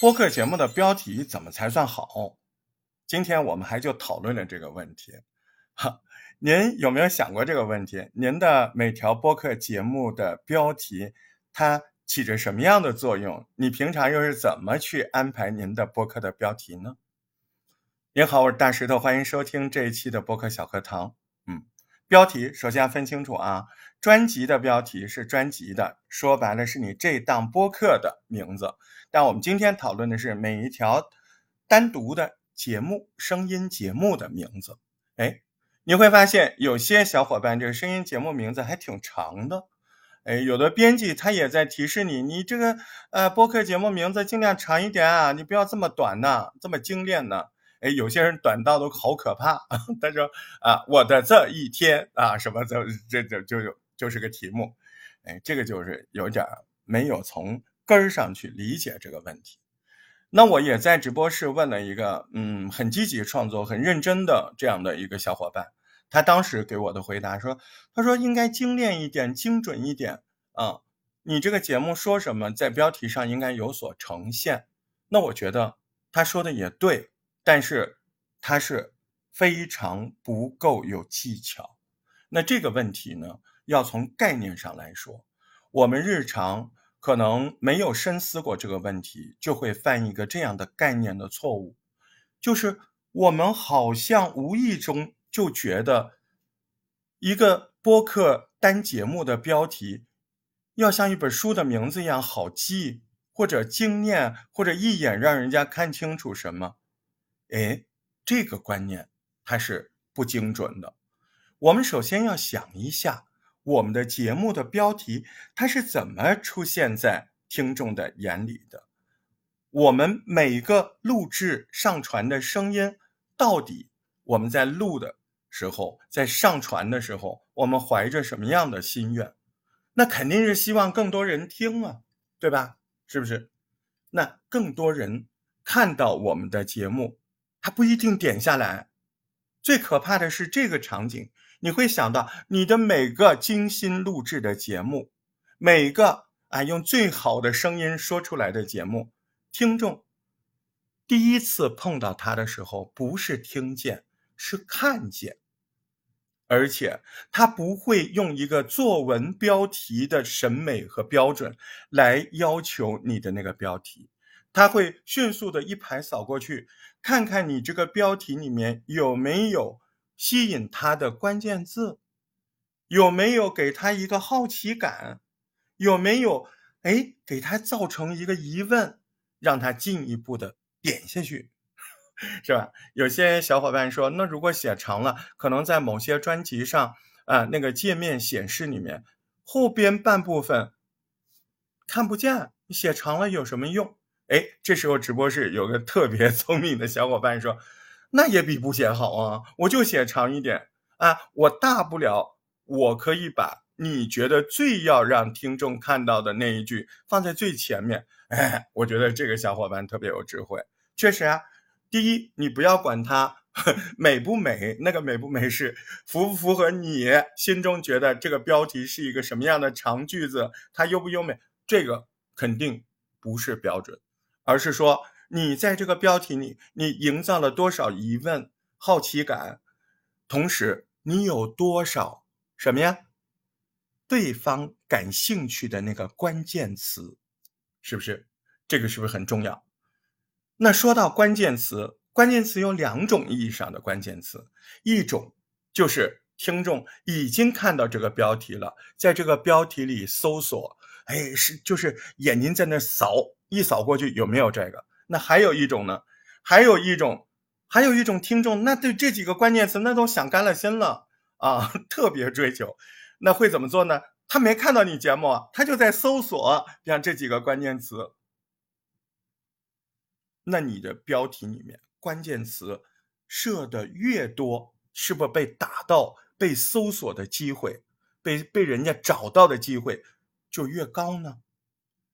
播客节目的标题怎么才算好？今天我们还就讨论了这个问题。哈，您有没有想过这个问题？您的每条播客节目的标题，它起着什么样的作用？你平常又是怎么去安排您的播客的标题呢？您好，我是大石头，欢迎收听这一期的播客小课堂。嗯，标题首先要分清楚啊，专辑的标题是专辑的，说白了是你这档播客的名字。但我们今天讨论的是每一条单独的节目、声音节目的名字。哎，你会发现有些小伙伴这个声音节目名字还挺长的。哎，有的编辑他也在提示你，你这个呃播客节目名字尽量长一点啊，你不要这么短呐，这么精炼呢。哎，有些人短到都好可怕。他说啊，我的这一天啊，什么这这这就就就是个题目。哎，这个就是有点没有从。根儿上去理解这个问题，那我也在直播室问了一个嗯很积极创作、很认真的这样的一个小伙伴，他当时给我的回答说：“他说应该精炼一点、精准一点啊，你这个节目说什么，在标题上应该有所呈现。”那我觉得他说的也对，但是他是非常不够有技巧。那这个问题呢，要从概念上来说，我们日常。可能没有深思过这个问题，就会犯一个这样的概念的错误，就是我们好像无意中就觉得，一个播客单节目的标题要像一本书的名字一样好记，或者精炼，或者一眼让人家看清楚什么。哎，这个观念它是不精准的。我们首先要想一下。我们的节目的标题，它是怎么出现在听众的眼里的？我们每个录制上传的声音，到底我们在录的时候，在上传的时候，我们怀着什么样的心愿？那肯定是希望更多人听啊，对吧？是不是？那更多人看到我们的节目，他不一定点下来。最可怕的是这个场景。你会想到，你的每个精心录制的节目，每个啊用最好的声音说出来的节目，听众第一次碰到他的时候，不是听见，是看见，而且他不会用一个作文标题的审美和标准来要求你的那个标题，他会迅速的一排扫过去，看看你这个标题里面有没有。吸引他的关键字，有没有给他一个好奇感？有没有哎给他造成一个疑问，让他进一步的点下去，是吧？有些小伙伴说，那如果写长了，可能在某些专辑上啊，那个界面显示里面后边半部分看不见，写长了有什么用？哎，这时候直播室有个特别 聪明的小伙伴说。那也比不写好啊！我就写长一点啊，我大不了我可以把你觉得最要让听众看到的那一句放在最前面。哎，我觉得这个小伙伴特别有智慧。确实啊，第一，你不要管它美不美，那个美不美是符不符合你心中觉得这个标题是一个什么样的长句子，它优不优美，这个肯定不是标准，而是说。你在这个标题里，你营造了多少疑问、好奇感？同时，你有多少什么呀？对方感兴趣的那个关键词，是不是？这个是不是很重要？那说到关键词，关键词有两种意义上的关键词，一种就是听众已经看到这个标题了，在这个标题里搜索，哎，是就是眼睛在那扫，一扫过去有没有这个？那还有一种呢，还有一种，还有一种听众，那对这几个关键词那都想干了心了啊，特别追求，那会怎么做呢？他没看到你节目，他就在搜索像这几个关键词。那你的标题里面关键词设的越多，是不是被打到、被搜索的机会、被被人家找到的机会就越高呢？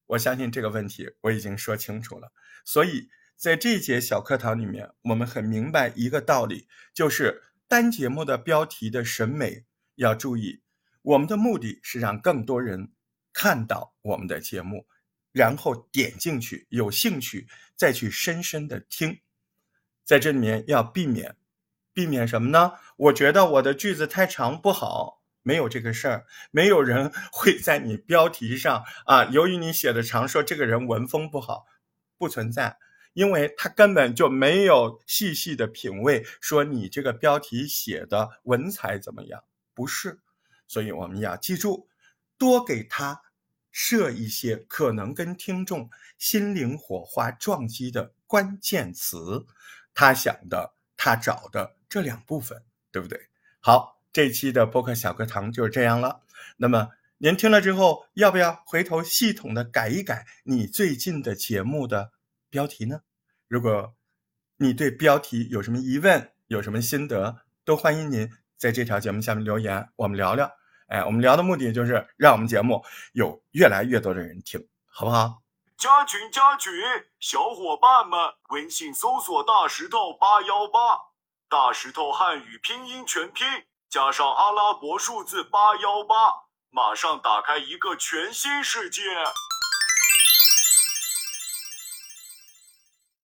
我相信这个问题我已经说清楚了。所以在这节小课堂里面，我们很明白一个道理，就是单节目的标题的审美要注意。我们的目的是让更多人看到我们的节目，然后点进去，有兴趣再去深深的听。在这里面要避免，避免什么呢？我觉得我的句子太长不好，没有这个事儿，没有人 会在你标题上啊，由于你写的长，说这个人文风不好，不存在。因为他根本就没有细细的品味，说你这个标题写的文采怎么样？不是，所以我们要记住，多给他设一些可能跟听众心灵火花撞击的关键词，他想的，他找的这两部分，对不对？好，这期的播客小课堂就是这样了。那么您听了之后，要不要回头系统的改一改你最近的节目的？标题呢？如果你对标题有什么疑问，有什么心得，都欢迎您在这条节目下面留言，我们聊聊。哎，我们聊的目的就是让我们节目有越来越多的人听，好不好？加群加群，小伙伴们，微信搜索“大石头八幺八”，大石头汉语拼音全拼加上阿拉伯数字八幺八，马上打开一个全新世界。